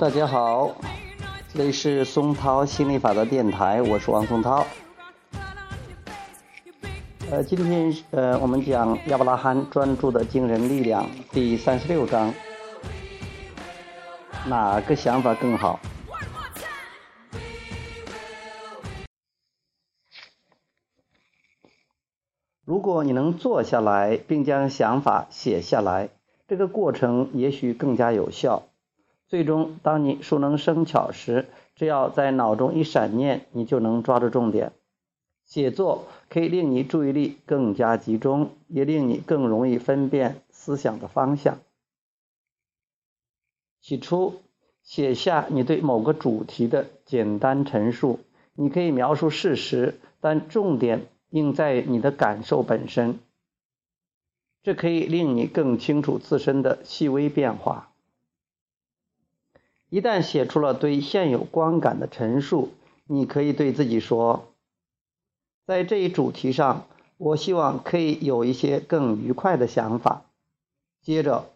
大家好，这里是松涛心理法则电台，我是王松涛。呃，今天呃，我们讲亚伯拉罕专注的惊人力量第三十六章，哪个想法更好？如果你能坐下来，并将想法写下来，这个过程也许更加有效。最终，当你熟能生巧时，只要在脑中一闪念，你就能抓住重点。写作可以令你注意力更加集中，也令你更容易分辨思想的方向。起初，写下你对某个主题的简单陈述，你可以描述事实，但重点应在你的感受本身。这可以令你更清楚自身的细微变化。一旦写出了对现有观感的陈述，你可以对自己说：“在这一主题上，我希望可以有一些更愉快的想法。”接着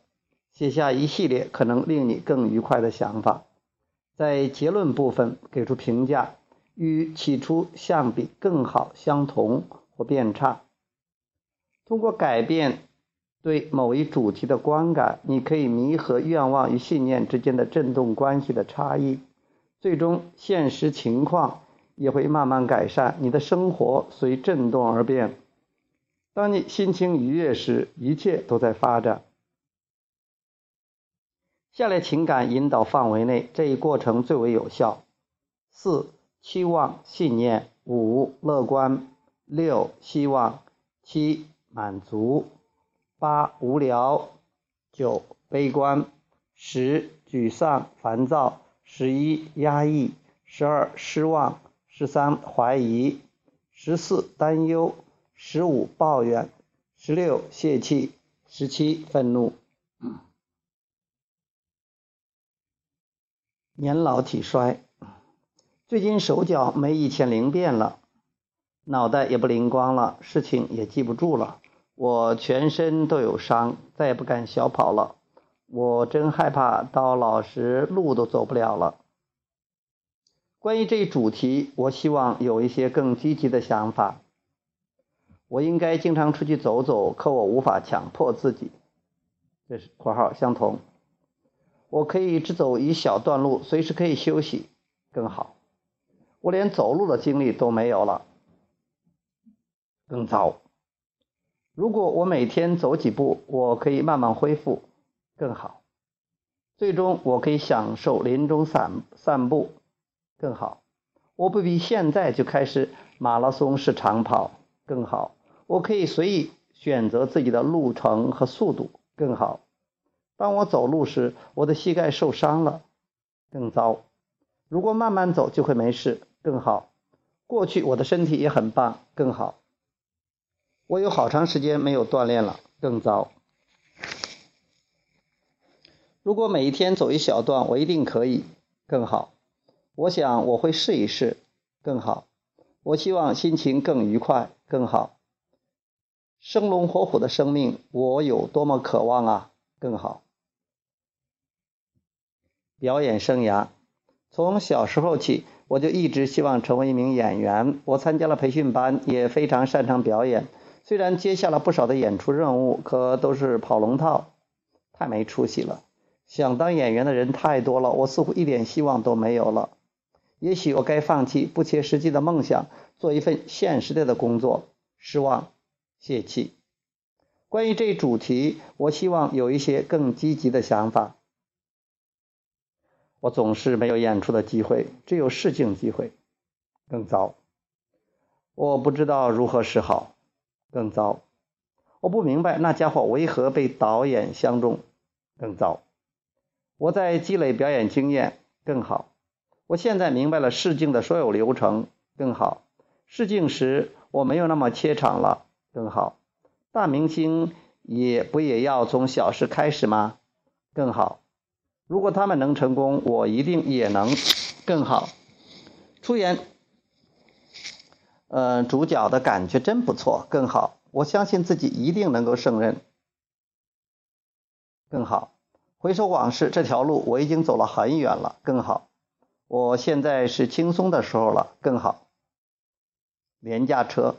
写下一系列可能令你更愉快的想法，在结论部分给出评价，与起初相比更好、相同或变差。通过改变。对某一主题的观感，你可以弥合愿望与信念之间的振动关系的差异，最终现实情况也会慢慢改善。你的生活随振动而变。当你心情愉悦时，一切都在发展。下列情感引导范围内，这一过程最为有效：四、期望、信念；五、乐观；六、希望；七、满足。八无聊，九悲观，十沮丧烦躁，十一压抑，十二失望，十三怀疑，十四担忧，十五抱怨，十六泄气，十七愤怒。年老体衰，最近手脚没以前灵便了，脑袋也不灵光了，事情也记不住了。我全身都有伤，再也不敢小跑了。我真害怕到老时路都走不了了。关于这一主题，我希望有一些更积极的想法。我应该经常出去走走，可我无法强迫自己。这是括号相同。我可以只走一小段路，随时可以休息，更好。我连走路的精力都没有了，更糟。如果我每天走几步，我可以慢慢恢复，更好。最终，我可以享受林中散散步，更好。我不比现在就开始马拉松式长跑，更好。我可以随意选择自己的路程和速度，更好。当我走路时，我的膝盖受伤了，更糟。如果慢慢走就会没事，更好。过去我的身体也很棒，更好。我有好长时间没有锻炼了，更糟。如果每一天走一小段，我一定可以更好。我想我会试一试，更好。我希望心情更愉快，更好。生龙活虎的生命，我有多么渴望啊，更好。表演生涯，从小时候起，我就一直希望成为一名演员。我参加了培训班，也非常擅长表演。虽然接下了不少的演出任务，可都是跑龙套，太没出息了。想当演员的人太多了，我似乎一点希望都没有了。也许我该放弃不切实际的梦想，做一份现实的的工作。失望，泄气。关于这一主题，我希望有一些更积极的想法。我总是没有演出的机会，只有试镜机会，更糟。我不知道如何是好。更糟，我不明白那家伙为何被导演相中。更糟，我在积累表演经验。更好，我现在明白了试镜的所有流程。更好，试镜时我没有那么怯场了。更好，大明星也不也要从小事开始吗？更好，如果他们能成功，我一定也能。更好，出演。嗯，主角的感觉真不错，更好。我相信自己一定能够胜任，更好。回首往事，这条路我已经走了很远了，更好。我现在是轻松的时候了，更好。廉价车，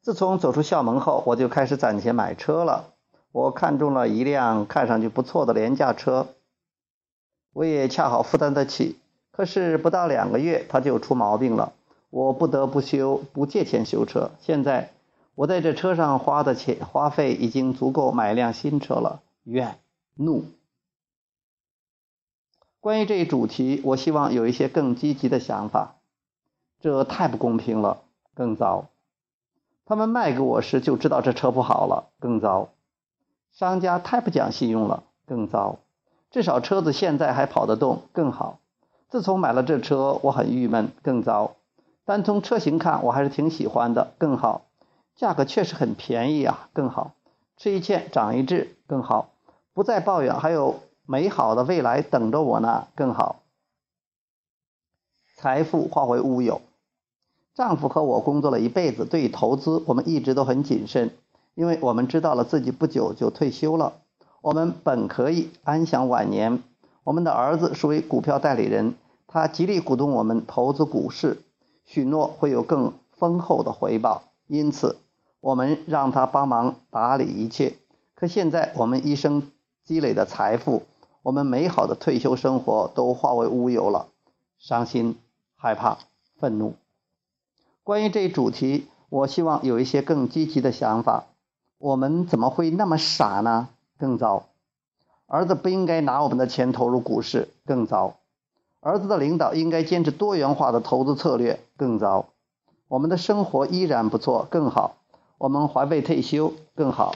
自从走出校门后，我就开始攒钱买车了。我看中了一辆看上去不错的廉价车，我也恰好负担得起。可是不到两个月，它就出毛病了，我不得不修，不借钱修车。现在我在这车上花的钱花费已经足够买辆新车了。怨怒。关于这一主题，我希望有一些更积极的想法。这太不公平了，更糟。他们卖给我时就知道这车不好了，更糟。商家太不讲信用了，更糟。至少车子现在还跑得动，更好。自从买了这车，我很郁闷，更糟。单从车型看，我还是挺喜欢的，更好。价格确实很便宜啊，更好。吃一堑长一智，更好。不再抱怨，还有。美好的未来等着我呢，更好。财富化为乌有。丈夫和我工作了一辈子，对于投资我们一直都很谨慎，因为我们知道了自己不久就退休了，我们本可以安享晚年。我们的儿子是位股票代理人，他极力鼓动我们投资股市，许诺会有更丰厚的回报，因此我们让他帮忙打理一切。可现在我们一生积累的财富。我们美好的退休生活都化为乌有了，伤心、害怕、愤怒。关于这一主题，我希望有一些更积极的想法。我们怎么会那么傻呢？更糟，儿子不应该拿我们的钱投入股市。更糟，儿子的领导应该坚持多元化的投资策略。更糟，我们的生活依然不错。更好，我们还未退休。更好，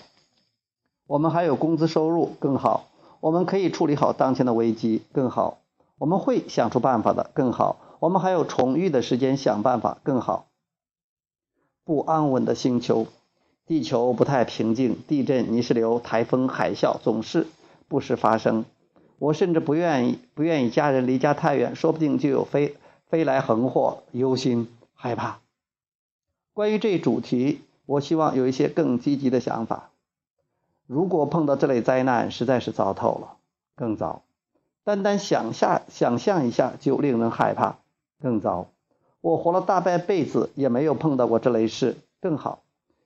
我们还有工资收入。更好。我们可以处理好当前的危机，更好。我们会想出办法的，更好。我们还有充裕的时间想办法，更好。不安稳的星球，地球不太平静，地震、泥石流、台风、海啸总是不时发生。我甚至不愿意，不愿意家人离家太远，说不定就有飞飞来横祸，忧心害怕。关于这主题，我希望有一些更积极的想法。如果碰到这类灾难，实在是糟透了，更糟。单单想下想象一下就令人害怕，更糟。我活了大半辈子也没有碰到过这类事，更好。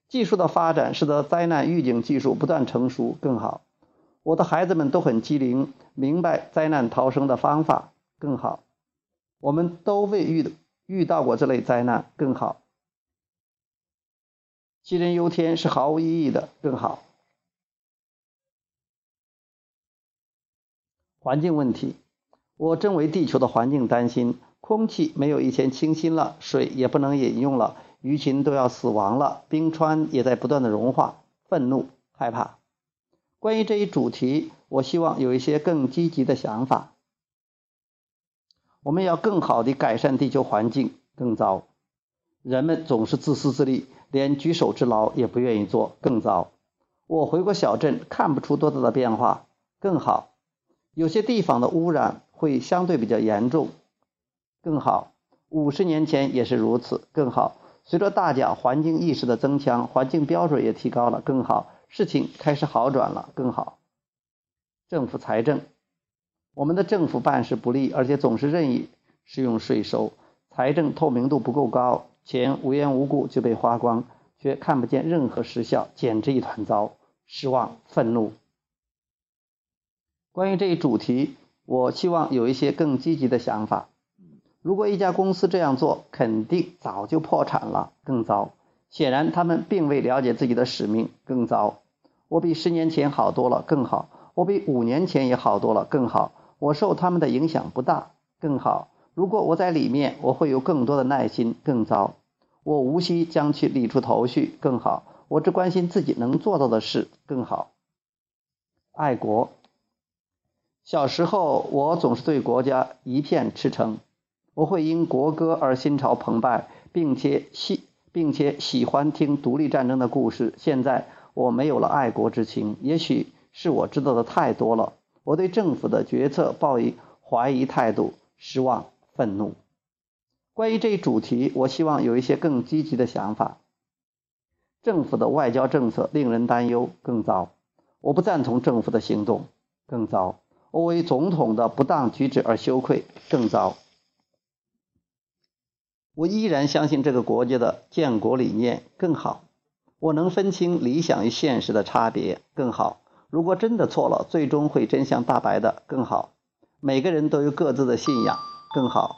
技术的发展使得灾难预警技术不断成熟，更好。我的孩子们都很机灵，明白灾难逃生的方法，更好。我们都未遇遇到过这类灾难，更好。杞人忧天是毫无意义的，更好。环境问题，我正为地球的环境担心。空气没有以前清新了，水也不能饮用了，鱼群都要死亡了，冰川也在不断的融化。愤怒、害怕。关于这一主题，我希望有一些更积极的想法。我们要更好的改善地球环境。更糟，人们总是自私自利，连举手之劳也不愿意做。更糟，我回过小镇，看不出多大的变化。更好。有些地方的污染会相对比较严重，更好。五十年前也是如此，更好。随着大家环境意识的增强，环境标准也提高了，更好。事情开始好转了，更好。政府财政，我们的政府办事不力，而且总是任意使用税收，财政透明度不够高，钱无缘无故就被花光，却看不见任何实效，简直一团糟。失望，愤怒。关于这一主题，我希望有一些更积极的想法。如果一家公司这样做，肯定早就破产了。更糟，显然他们并未了解自己的使命。更糟，我比十年前好多了。更好，我比五年前也好多了。更好，我受他们的影响不大。更好，如果我在里面，我会有更多的耐心。更糟，我无需将其理出头绪。更好，我只关心自己能做到的事。更好，爱国。小时候，我总是对国家一片赤诚，我会因国歌而心潮澎湃，并且喜并且喜欢听独立战争的故事。现在我没有了爱国之情，也许是我知道的太多了。我对政府的决策抱以怀疑态度，失望、愤怒。关于这一主题，我希望有一些更积极的想法。政府的外交政策令人担忧，更糟。我不赞同政府的行动。更糟；我为总统的不当举止而羞愧，更糟。我依然相信这个国家的建国理念更好。我能分清理想与现实的差别更好。如果真的错了，最终会真相大白的更好。每个人都有各自的信仰更好。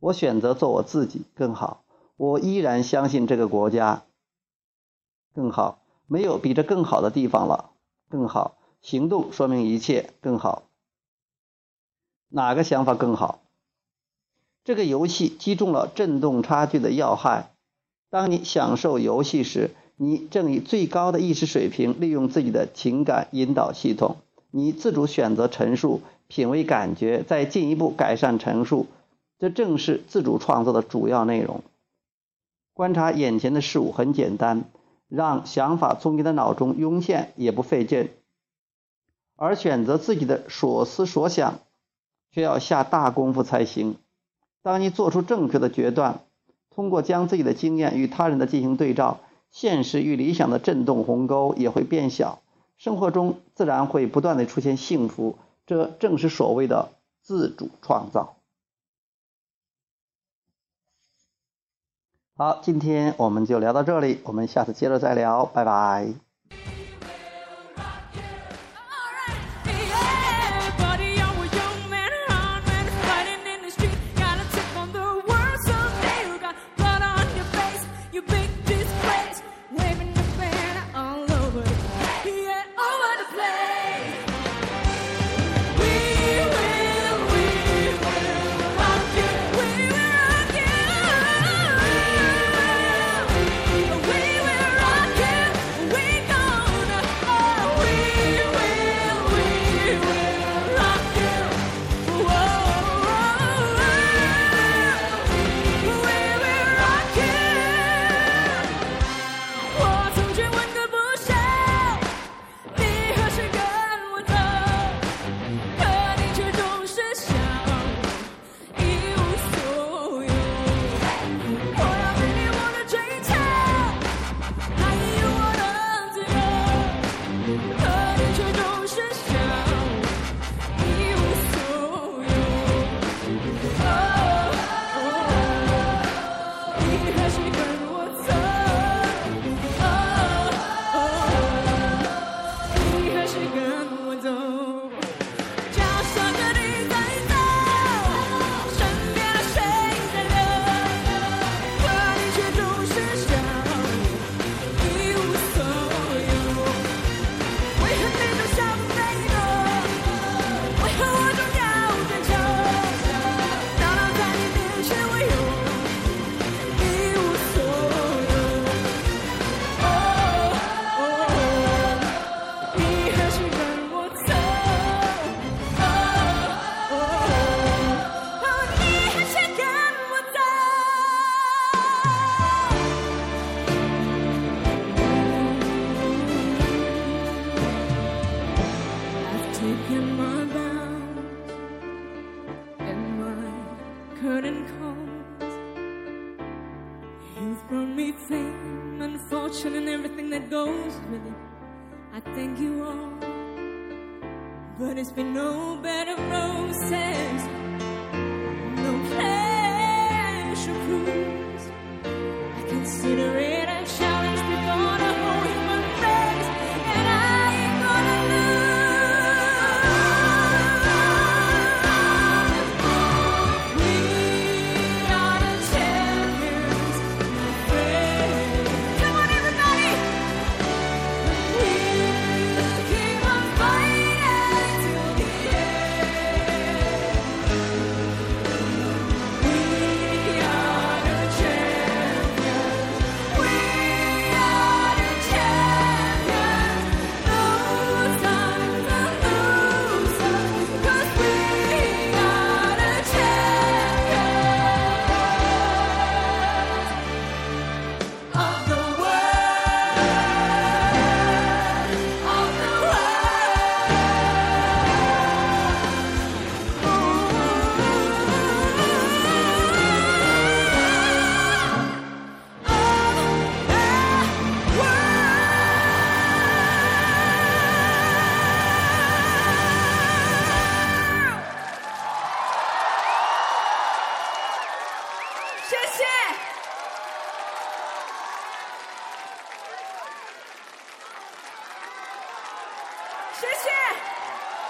我选择做我自己更好。我依然相信这个国家更好。没有比这更好的地方了，更好。行动说明一切更好。哪个想法更好？这个游戏击中了振动差距的要害。当你享受游戏时，你正以最高的意识水平利用自己的情感引导系统。你自主选择陈述，品味感觉，再进一步改善陈述。这正是自主创造的主要内容。观察眼前的事物很简单。让想法从你的脑中涌现也不费劲，而选择自己的所思所想，却要下大功夫才行。当你做出正确的决断，通过将自己的经验与他人的进行对照，现实与理想的震动鸿沟也会变小，生活中自然会不断的出现幸福。这正是所谓的自主创造。好，今天我们就聊到这里，我们下次接着再聊，拜拜。